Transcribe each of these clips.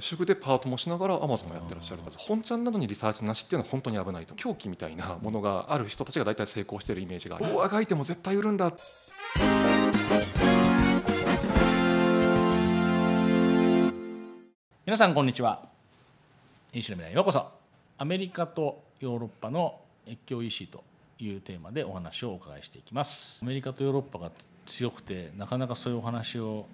主婦でパートもしながらアマゾンもやってらっしゃる本ちゃんなどにリサーチなしっていうのは本当に危ないと。狂気みたいなものがある人たちが大体成功しているイメージがある。大あがいても絶対売るんだ。皆さんこんにちは。西野未来ようこそ。アメリカとヨーロッパの越境 EC というテーマでお話をお伺いしていきます。アメリカとヨーロッパが強くてなかなかそういうお話を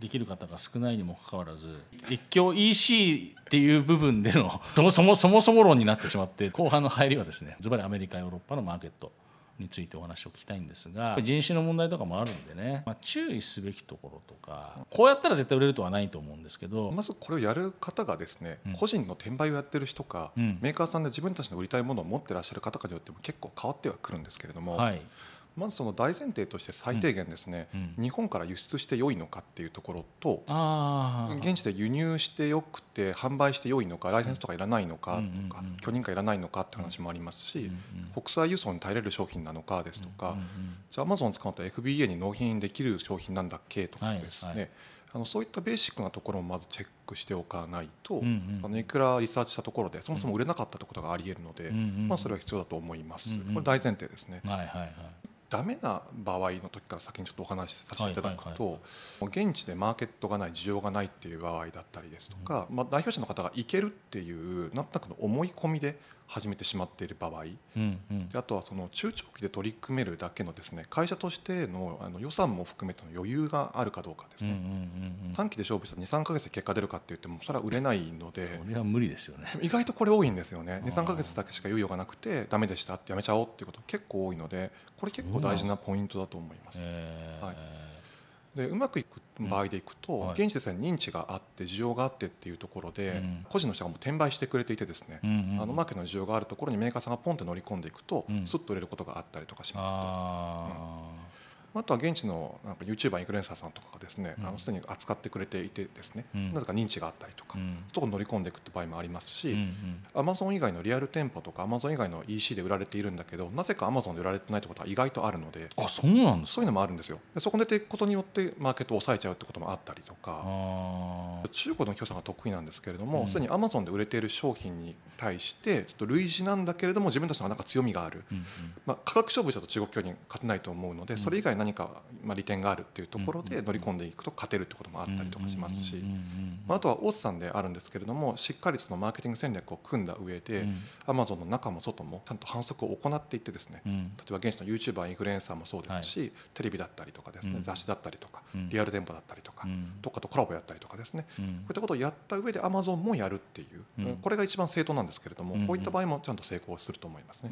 できる方が少ないにもかかわらず越境 EC っていう部分での そもそもそも論になってしまって後半の入りはですねズバリアメリカヨーロッパのマーケットについてお話を聞きたいんですが人種の問題とかもあるんでね、まあ、注意すべきところとかこうやったら絶対売れるとはないと思うんですけどまずこれをやる方がですね、うん、個人の転売をやってる人か、うん、メーカーさんで自分たちの売りたいものを持ってらっしゃる方かによっても結構変わってはくるんですけれども、はい、まずその大前提として最低限ですね、うん。うん、日本から輸出して良いのかっていうところと現地で輸入してよくて販売して良いのかライセンスとかいらないのかとか、許認可いらないのかって話もありますし、国際輸送に耐えれる商品なのかですとか、じゃあアマゾン使うと FBA に納品できる商品なんだっけとかですね、はいはいあのそういったベーシックなところもまずチェックしておかないと、うんうん、あのいくらリサーチしたところでそもそも売れなかったってことがありえるので、うんうん、まあ、それは必要だと思います、うんうん、これ大前提ですね。はいはいはいダメな場合の時から先にちょっとお話しさせていただくと、現地でマーケットがない需要がないっていう場合だったりですとか、まあ、代表者の方が行けるっていうなんとなくの思い込みで始めてしまっている場合、うんうん、あとはその中長期で取り組めるだけのですね会社としてのあの予算も含めての余裕があるかどうかですね、うんうんうん、短期で勝負した23か月で結果出るかって言ってもそれは売れないのでそれは無理ですよね。意外とこれ多いんですよね。23か月だけしか猶予がなくてダメでしたってやめちゃおうっていうこと結構多いのでこれ結構大事なポイントだと思います。はいでうまくいく場合でいくと、うん。はい、現地でさえ認知があって需要があってっていうところで、うん、個人の人がもう転売してくれていてですね、うんうん、あのマーケットの需要があるところにメーカーさんがポンって乗り込んでいくと、すっと売れることがあったりとかしますと。あとは現地のなんか YouTuber インフルエンサーさんとかがですね、うん、あのすでに扱ってくれていてですね、うん、なぜか認知があったりとか、うん、とこ乗り込んでいくって場合もありますし、アマゾン以外のリアル店舗とかアマゾン以外の EC で売られているんだけどなぜかアマゾンで売られてないってことは意外とあるのであそうなんですそういうのもあるんですよ。でそこでていくことによってマーケットを抑えちゃうってこともあったりとか中国の協賛が得意なんですけれどもすで、にアマゾンで売れている商品に対してちょっと類似なんだけれども自分たちのなんか強みがある、まあ、価格勝負だと中国協に勝てないと思うのでそれ以外何か、まあ、利点があるっていうところで乗り込んでいくと勝てるってこともあったりとかしますしあとは大津さんであるんですけれどもしっかりそのマーケティング戦略を組んだ上でアマゾンの中も外もちゃんと反則を行っていってですね例えば現地の YouTuber インフルエンサーもそうですしテレビだったりとかですね雑誌だったりとかリアル店舗だったりとかどっかとコラボやったりとかですね。こういったことをやった上でアマゾンもやるっていうこれが一番正当なんですけれどもこういった場合もちゃんと成功すると思いますね。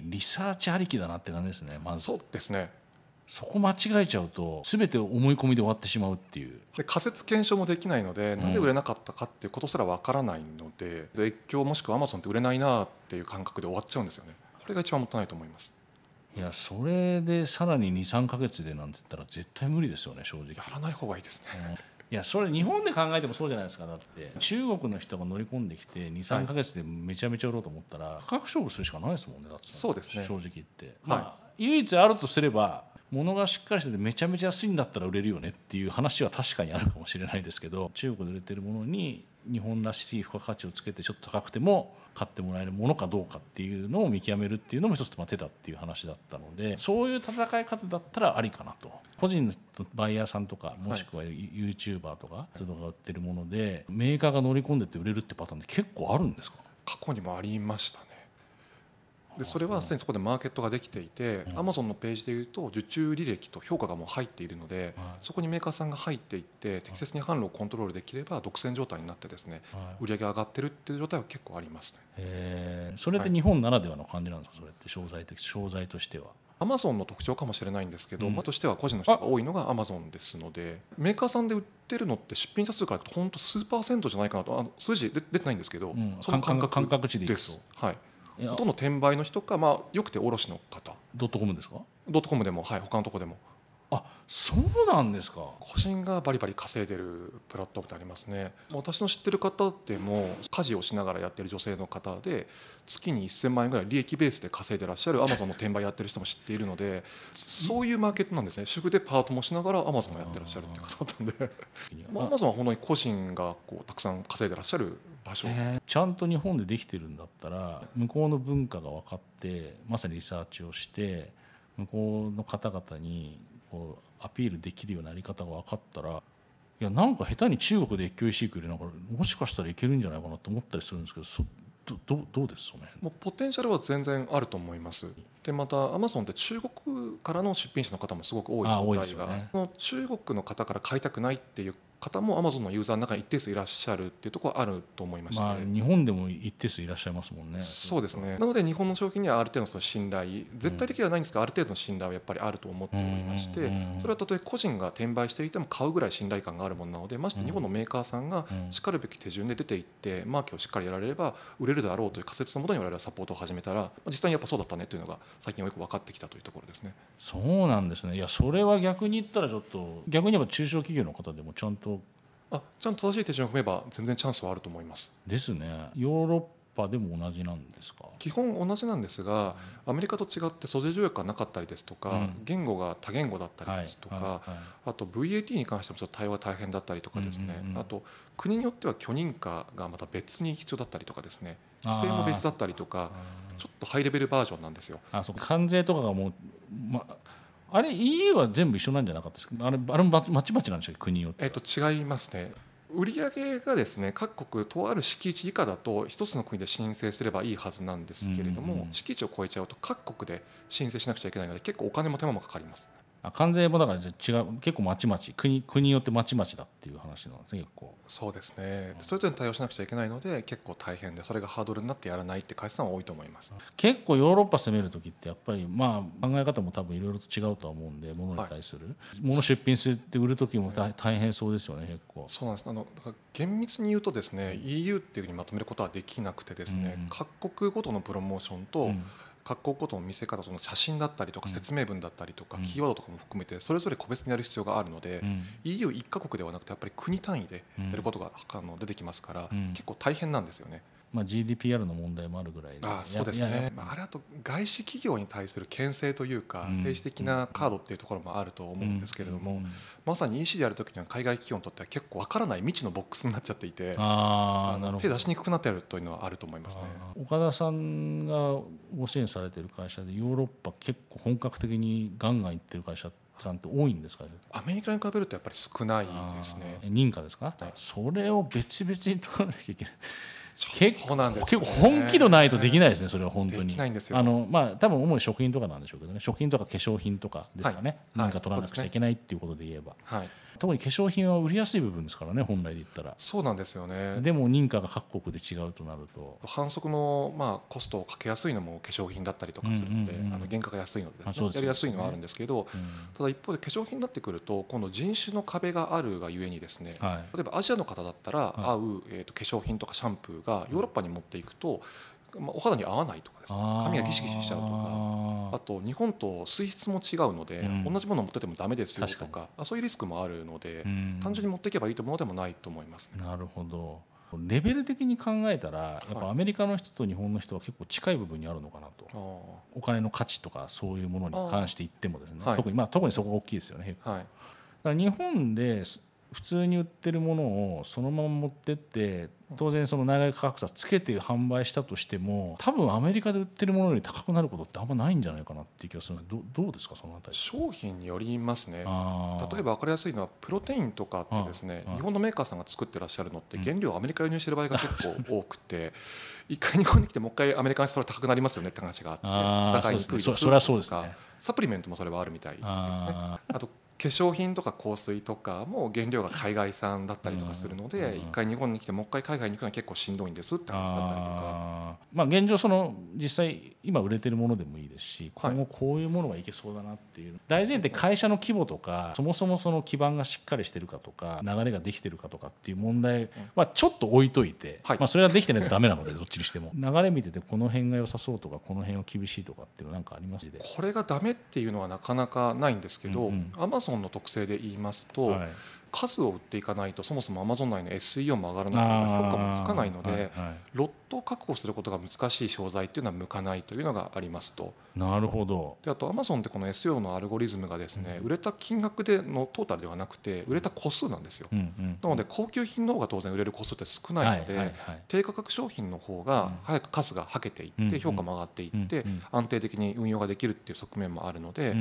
リサーチありきだなって感じですねまず。そうですねそこ間違えちゃうと全て思い込みで終わってしまうっていう。で仮説検証もできないので、なぜ売れなかったかっていうことすらわからないので越境もしくはアマゾンって売れないなっていう感覚で終わっちゃうんですよね。これが一番もったいないと思います。いやそれでさらに23か月でなんて言ったら絶対無理ですよね正直。やらない方がいいですね、いやそれ日本で考えてもそうじゃないですかだって。中国の人が乗り込んできて23か月でめちゃめちゃ売ろうと思ったら価格勝負するしかないですもんねだって。そうですね。正直言って、まあ唯一あるとすれば物がしっかりしててめちゃめちゃ安いんだったら売れるよねっていう話は確かにあるかもしれないですけど中国で売れてるものに日本らしい付加価値をつけてちょっと高くても買ってもらえるものかどうかっていうのを見極めるっていうのも一つ手だっていう話だったのでそういう戦い方だったらありかなと。個人のバイヤーさんとかもしくは YouTuber とか人が売ってるものでメーカーが乗り込んでって売れるってパターンって結構あるんですか？過去にもありましたねでそれはすでにそこでマーケットができていてアマゾンのページでいうと受注履歴と評価がもう入っているので、そこにメーカーさんが入っていって適切に販路をコントロールできれば独占状態になってですね、売り上げ上がってるっていう状態は結構ありますね。それって日本ならではの感じなんですか、それって商材的商材としては。アマゾンの特徴かもしれないんですけど、うん、としては個人の人が多いのがアマゾンですのでメーカーさんで売ってるのって出品者数からいくと本当数パーセントじゃないかなとあの数字出てないんですけど、うん、その感覚感覚値でです。はいほとんど転売の人か、まあ、よくて卸の方。ドットコムですか？ドットコムでも、はい、他のとこでも。あそうなんですか。個人がバリバリ稼いでるプラットフォームってありますね。私の知ってる方でも家事をしながらやってる女性の方で月に1000万円ぐらい利益ベースで稼いでらっしゃるアマゾンの転売やってる人も知っているのでそういうマーケットなんですね。主婦でパートもしながらアマゾンもやってらっしゃるって方だったんで。アマゾンは本当に個人がこうたくさん稼いでらっしゃる場所。ちゃんと日本でできてるんだったら向こうの文化が分かってまさにリサーチをして向こうの方々にこうアピールできるようなやり方が分かったらいやなんか下手に中国で越境石井よりなんかもしかしたらいけるんじゃないかなと思ったりするんですけどそどどどうですかねもうポテンシャルは全然あると思います。でまたアマゾンって中国からの出品者の方もすごく多い状態が、ね、中国の方から買いたくないっていう方もアマゾンのユーザーの中に一定数いらっしゃるっていうところはあると思いまして、まあ、日本でも一定数いらっしゃいますもんね。そうですね。なので日本の商品にはある程度のその信頼絶対的ではないんですが、ある程度の信頼はやっぱりあると思っておりましてそれはたとえ個人が転売していても買うぐらい信頼感があるものなのでまして日本のメーカーさんがしかるべき手順で出ていってマーケをしっかりやられれば売れるだろうという仮説のもとに我々はサポートを始めたら実際にやっぱそうだったねというのが最近よく分かってきたというところですね。そうなんですね。いやそれは逆に言ったらちょっと逆に言えば中小企業の方でもちゃんとあちゃんと正しい手順を踏めば全然チャンスはあると思います。ですね。ヨーロッパでも同じなんですか？基本同じなんですが、アメリカと違って租税条約がなかったりですとか、うん、言語が多言語だったりですとか、はい。はい。はい、あと VAT に関してもちょっと対応が大変だったりとかですね、うんうんうん、あと国によっては許認可がまた別に必要だったりとかですね。規制も別だったりとかちょっとハイレベルバージョンなんですよ。あそう関税とかがもう、まあれ EU は全部一緒なんじゃなかったですか？あれあれもまちまちなんでしたっけ？国によってえっと違いますね。売上がですね各国とある敷地以下だと一つの国で申請すればいいはずなんですけれども、うんうん、敷地を超えちゃうと各国で申請しなくちゃいけないので結構お金も手間もかかります関税もだから違う結構まちまち国国によってまちまちだっていう話なんですね結構。そうですね。それぞれに対応しなくちゃいけないので結構大変でそれがハードルになってやらないって会社さんは多いと思います。結構ヨーロッパ攻める時ってやっぱりまあ考え方も多分いろいろと違うとは思うんで物に対する、はい、物出品するって売る時も大変そうですよね結構。そうなんです。あのだから厳密に言うとですね EU っていうふうにまとめることはできなくてですね、うん、各国ごとのプロモーションと、うん各国ごとの見せ方その写真だったりとか説明文だったりとかキーワードとかも含めてそれぞれ個別にやる必要があるので EU1 カ国ではなくてやっぱり国単位でやることがあの出てきますから結構大変なんですよね。まあ、GDPR の問題もあるぐらいあそうですね、まあ、あれあと外資企業に対する牽制というか、政治的なカードっていうところもあると思うんですけれども、まさに EC でやるときには海外企業にとっては結構わからない未知のボックスになっちゃっていてああ手出しにくくなっているというのはあると思いますね。岡田さんがご支援されている会社でヨーロッパ結構本格的にガンガンいってる会社さんって多いんですか？アメリカに比べるとやっぱり少ないですね。認可ですか、はい、それを別々に取らなきゃいけない結構、ね、結構本気度ないとできないですねそれは本当に。あのまあ多分主に食品とかなんでしょうけどね。食品とか化粧品とかですかね、はい、何か取らなくちゃいけないっていうことで言えば、はい、特に化粧品は売りやすい部分ですからね本来で言ったら。そうなんですよね。でも認可が各国で違うとなると。反則のまあコストをかけやすいのも化粧品だったりとかするので、あの原価が安いので、ね、やりやすいのはあるんですけど、ただ一方で化粧品になってくると今度人種の壁があるがゆえにですね、はい、例えばアジアの方だったら合う、えー、と化粧品とかシャンプーがヨーロッパに持っていくとまあ、お肌に合わないとかですね。髪がギシギシしちゃうとか。あと日本と水質も違うので、うん、同じものを持っててもダメですよとか。そういうリスクもあるので、うん、単純に持っていけばいいとものでもないと思います、ね、なるほど。レベル的に考えたらやっぱアメリカの人と日本の人は結構近い部分にあるのかなと、お金の価値とかそういうものに関して言ってもですね、はい、特にまあ特にそこが大きいですよね、はい、だから日本で普通に売ってるものをそのまま持ってって当然その内外価格差つけて販売したとしても多分アメリカで売ってるものより高くなることってあんまないんじゃないかなっていう気がするどどうですかそのあたり。商品によりますね。例えば分かりやすいのはプロテインとかってですね日本のメーカーさんが作ってらっしゃるのって原料をアメリカ輸入してる場合が結構多くて 一回日本に来てもう一回アメリカにそれ高くなりますよねって話があって高い低いそれはそうですね。サプリメントもそれはあるみたいですね。あと粧品とか香水とかも原料が海外産だったりとかするので一回日本に来てもう一回海外に行くのは結構しんどいんですって話だったりとか。まあ現状その実際今売れてるものでもいいですし今後こういうものがいけそうだなっていう、大前提会社の規模とかそもそもその基盤がしっかりしてるかとか流れができてるかとかっていう問題はちょっと置いといて、まあそれはできてないとダメなので どっちにしても。流れ見ててこの辺が良さそうとかこの辺は厳しいとかっていうのなんかありますこれがダメっていうのはなかなかないんですけどアマゾンの特性で言いますと、はい、数を売っていかないとそもそもアマゾン内の SEO も上がらなければ評価もつかないので、はいはい、ロットを確保することが難しい商材っていうのは向かないというのがありますと。なるほど。であとアマゾンってこの SEO のアルゴリズムがですね、うん、売れた金額でのトータルではなくて売れた個数なんですよ、うんうん、なので高級品の方が当然売れる個数って少ないので、はいはいはい、低価格商品の方が早く数がはけていって評価も上がっていって安定的に運用ができるっていう側面もあるので、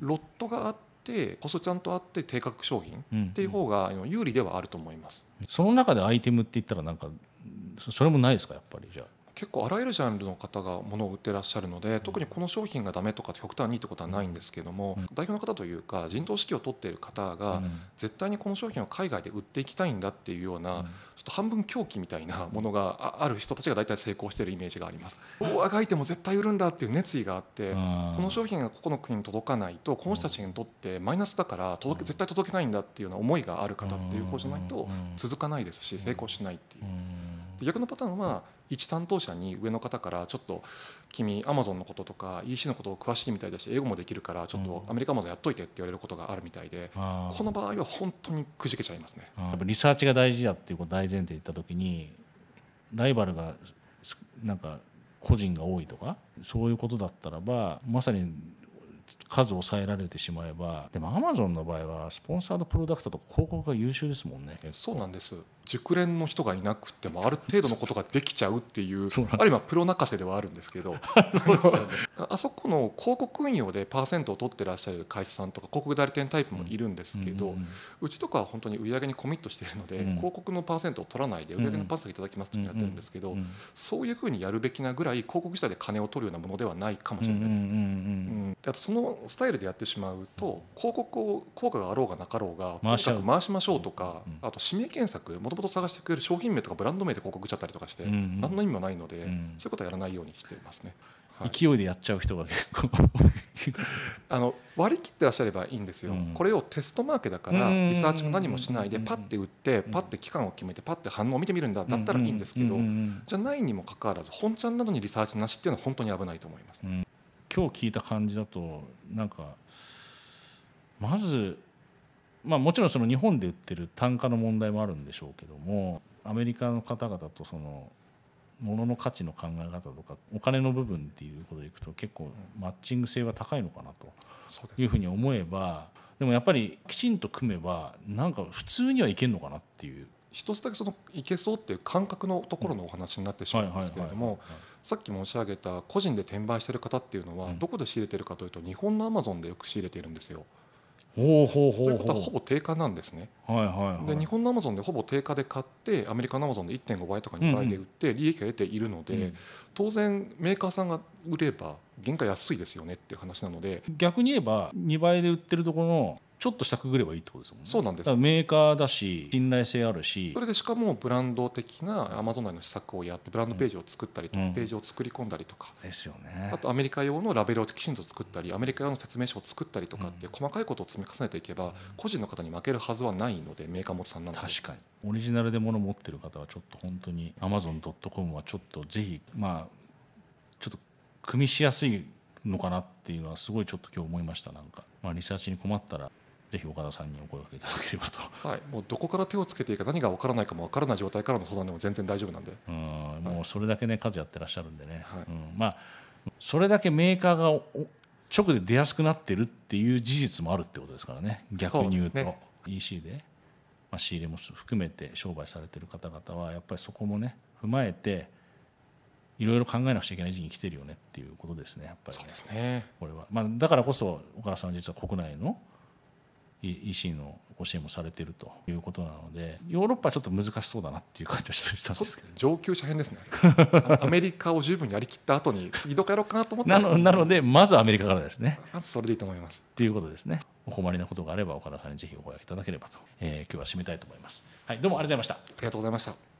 ロットがあってってコストちゃんとあって低価格商品っていう方が有利ではあると思います、その中でアイテムって言ったらなんかそれもないですかやっぱりじゃあ結構あらゆるジャンルの方が物を売ってらっしゃるので特にこの商品がダメとか極端にってことはないんですけども、代表の方というか陣頭指揮を取っている方が絶対にこの商品を海外で売っていきたいんだっていうようなちょっと半分狂気みたいなものがある人たちが大体成功しているイメージがあります。あがいても絶対売るんだっていう熱意があってこの商品がここの国に届かないとこの人たちにとってマイナスだから届け絶対届けないんだっていうような思いがある方っていう方じゃないと続かないですし成功しないっていう。逆のパターンは一担当者に上の方からちょっと君アマゾンのこととか EC のことを詳しいみたいだし英語もできるからちょっとアメリカアマゾンやっといてって言われることがあるみたいで、この場合は本当にくじけちゃいますね。やっぱリサーチが大事だっていうこと大前提言った時にライバルがなんか個人が多いとかそういうことだったらばまさに数を抑えられてしまえばでもアマゾンの場合はスポンサードプロダクトとか広告が優秀ですもんねそうなんです熟練の人がいなくてもある程度のことができちゃうっていうあるいはプロ泣かせではあるんですけど。あそこの広告運用でパーセントを取ってらっしゃる会社さんとか広告代理店タイプもいるんですけど、うちとかは本当に売り上げにコミットしているので、広告のパーセントを取らないで売り上げのパーセントいただきますってやってるんですけど、そういうふうにやるべきなぐらい広告自体で金を取るようなものではないかもしれないです。うんあとそのスタイルでやってしまうと広告を効果があろうがなかろう。がとにかく回しましょうとか、あと指名検索もともと探してくれる商品名とかブランド名で広告しちゃったりとかして、何の意味もないので、そういうことはやらないようにしてますね。はい、勢いでやっちゃう人が あの割り切ってらっしゃればいいんですよ、うん、これをテストマーケだからリサーチも何もしないでパッて売ってパッて期間を決めてパッて反応を見てみるんだだったらいいんですけどじゃないにもかかわらず本ちゃんなどにリサーチなしっていうのは本当に危ないと思います、うん、今日聞いた感じだとなんかまずまあもちろんその日本で売ってる単価の問題もあるんでしょうけどもアメリカの方々とその物の価値の考え方とかお金の部分っていうことでいくと結構マッチング性は高いのかなというふうに思えばでもやっぱりきちんと組めばなんか普通にはいけるのかなっていう。一つだけそのいけそうっていう感覚のところのお話になってしまうんですけれどもさっき申し上げた個人で転売してる方っていうのはどこで仕入れてるかというと日本のアマゾンでよく仕入れているんですよ。ほうほうほうということはほぼ定価なんですね。はいはいはい、で日本のアマゾンでほぼ定価で買ってアメリカのアマゾンで1.5倍とか2倍で売って利益が得ているので、うん。うん、当然メーカーさんが売れば原価安いですよねっていう話なので。逆に言えば2倍で売ってるところのちょっと下くぐればいいってことですもんね。そうなんです。メーカーだし信頼性あるし。それでしかもブランド的なアマゾン内の施策をやってブランドページを作ったりとか、うん、ページを作り込んだりとか。ですよね。あとアメリカ用のラベルをきちんと作ったりアメリカ用の説明書を作ったりとかって細かいことを積み重ねていけば、個人の方に負けるはずはないのでメーカー持ちさんなので。確かに。オリジナルで物持ってる方はちょっと本当にアマゾン .com はちょっとぜひまあちょっと組みしやすいのかなっていうのはすごいちょっと今日思いましたなんか、まあ、リサーチに困ったらぜひ岡田さんにお声掛けいただければと、はい、もうどこから手をつけていいか何が分からないかも分からない状態からの相談でも全然大丈夫なんで。うん。もうそれだけね数やってらっしゃるんでね、はい、うん、まあそれだけメーカーが直で出やすくなってるっていう事実もあるってことですからね。逆に言うと、ね、EC で、まあ、仕入れも含めて商売されてる方々はやっぱりそこもね踏まえていろいろ考えなくちゃいけない時期に来てるよねっていうことですねやっぱり、ね、そうですね。これは、まあ、だからこそ岡田さんは実は国内の EC のご支援もされているということなのでヨーロッパはちょっと難しそうだなっていう感じはしたんですけど。上級者編ですね。アメリカを十分やりきった後に次どこやろうかなと思ってなのなのでまずアメリカからですね。まずそれでいいと思います。っていうことですね。お困りなことがあれば岡田さんにぜひお声がけいただければと、えー、今日は締めたいと思います。はい、どうもありがとうございました。ありがとうございました。